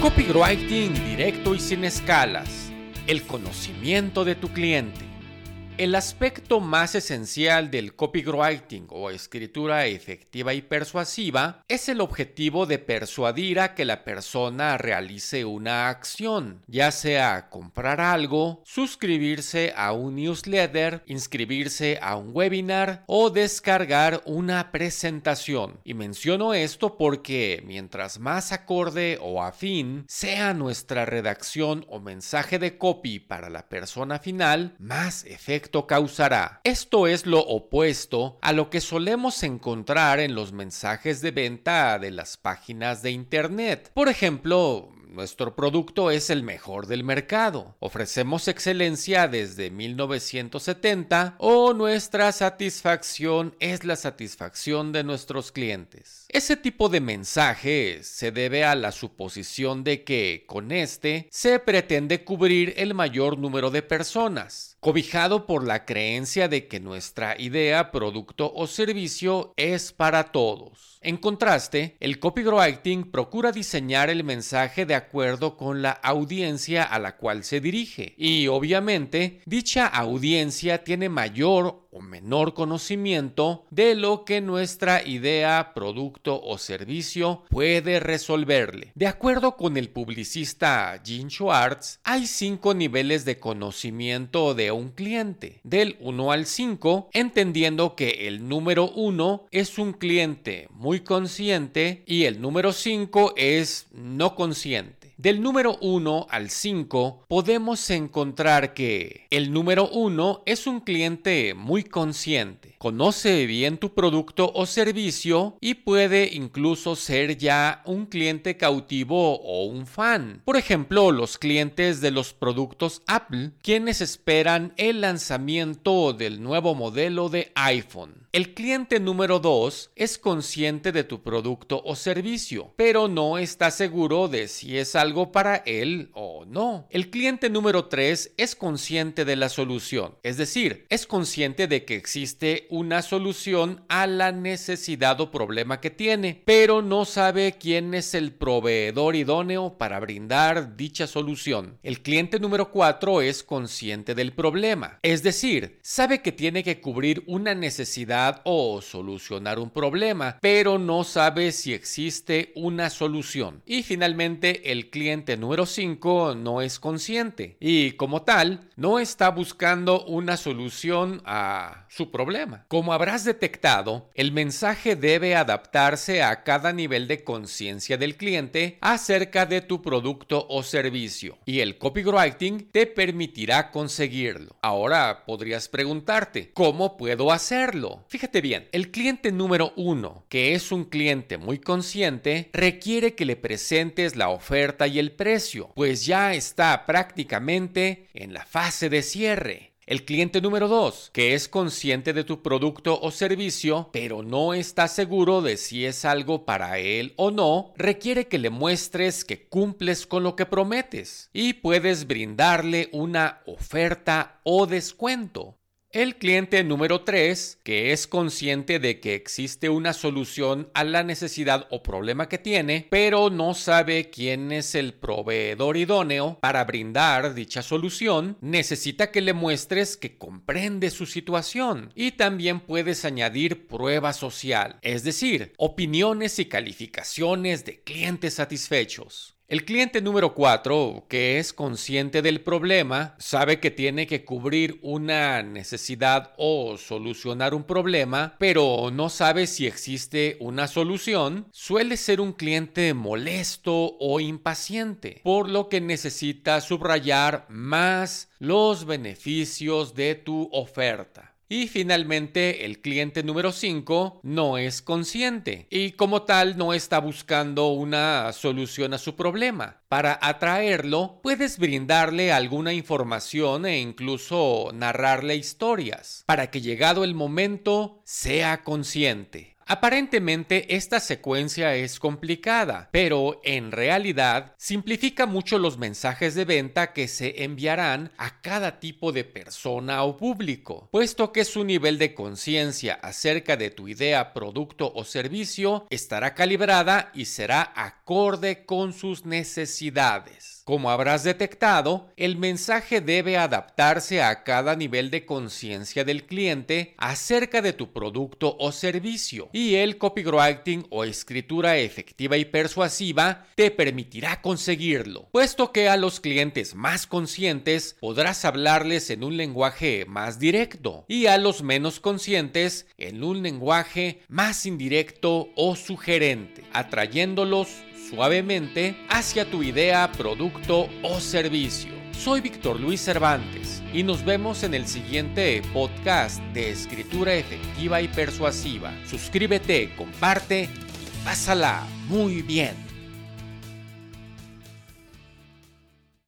Copywriting directo y sin escalas. El conocimiento de tu cliente. El aspecto más esencial del copywriting o escritura efectiva y persuasiva es el objetivo de persuadir a que la persona realice una acción, ya sea comprar algo, suscribirse a un newsletter, inscribirse a un webinar o descargar una presentación. Y menciono esto porque mientras más acorde o afín sea nuestra redacción o mensaje de copy para la persona final, más causará. Esto es lo opuesto a lo que solemos encontrar en los mensajes de venta de las páginas de Internet. Por ejemplo, nuestro producto es el mejor del mercado. Ofrecemos excelencia desde 1970 o nuestra satisfacción es la satisfacción de nuestros clientes. Ese tipo de mensaje se debe a la suposición de que con este se pretende cubrir el mayor número de personas, cobijado por la creencia de que nuestra idea, producto o servicio es para todos. En contraste, el copywriting procura diseñar el mensaje de acuerdo con la audiencia a la cual se dirige. Y obviamente dicha audiencia tiene mayor o menor conocimiento de lo que nuestra idea, producto o servicio puede resolverle. De acuerdo con el publicista Gene Schwartz, hay cinco niveles de conocimiento de un cliente, del 1 al 5, entendiendo que el número 1 es un cliente muy consciente y el número 5 es no consciente. Del número 1 al 5 podemos encontrar que el número 1 es un cliente muy consciente, conoce bien tu producto o servicio y puede incluso ser ya un cliente cautivo o un fan. Por ejemplo, los clientes de los productos Apple, quienes esperan el lanzamiento del nuevo modelo de iPhone. El cliente número 2 es consciente de tu producto o servicio, pero no está seguro de si es algo para él o no. El cliente número 3 es consciente de la solución, es decir, es consciente de que existe una solución a la necesidad o problema que tiene, pero no sabe quién es el proveedor idóneo para brindar dicha solución. El cliente número 4 es consciente del problema, es decir, sabe que tiene que cubrir una necesidad o solucionar un problema, pero no sabe si existe una solución. Y finalmente, el cliente número 5 no es consciente y como tal, no está buscando una solución a su problema. Como habrás detectado, el mensaje debe adaptarse a cada nivel de conciencia del cliente acerca de tu producto o servicio y el copywriting te permitirá conseguirlo. Ahora podrías preguntarte, ¿cómo puedo hacerlo? Fíjate bien, el cliente número uno, que es un cliente muy consciente, requiere que le presentes la oferta y el precio, pues ya está prácticamente en la fase de cierre. El cliente número 2, que es consciente de tu producto o servicio, pero no está seguro de si es algo para él o no, requiere que le muestres que cumples con lo que prometes y puedes brindarle una oferta o descuento. El cliente número 3, que es consciente de que existe una solución a la necesidad o problema que tiene, pero no sabe quién es el proveedor idóneo para brindar dicha solución, necesita que le muestres que comprende su situación y también puedes añadir prueba social, es decir, opiniones y calificaciones de clientes satisfechos. El cliente número 4, que es consciente del problema, sabe que tiene que cubrir una necesidad o solucionar un problema, pero no sabe si existe una solución, suele ser un cliente molesto o impaciente, por lo que necesita subrayar más los beneficios de tu oferta. Y finalmente, el cliente número 5 no es consciente y como tal no está buscando una solución a su problema. Para atraerlo, puedes brindarle alguna información e incluso narrarle historias, para que llegado el momento sea consciente. Aparentemente esta secuencia es complicada, pero en realidad simplifica mucho los mensajes de venta que se enviarán a cada tipo de persona o público, puesto que su nivel de conciencia acerca de tu idea, producto o servicio estará calibrada y será acorde con sus necesidades. Como habrás detectado, el mensaje debe adaptarse a cada nivel de conciencia del cliente acerca de tu producto o servicio y el copywriting o escritura efectiva y persuasiva te permitirá conseguirlo, puesto que a los clientes más conscientes podrás hablarles en un lenguaje más directo y a los menos conscientes en un lenguaje más indirecto o sugerente, atrayéndolos suavemente hacia tu idea, producto o servicio. Soy Víctor Luis Cervantes y nos vemos en el siguiente podcast de escritura efectiva y persuasiva. Suscríbete, comparte y pásala muy bien.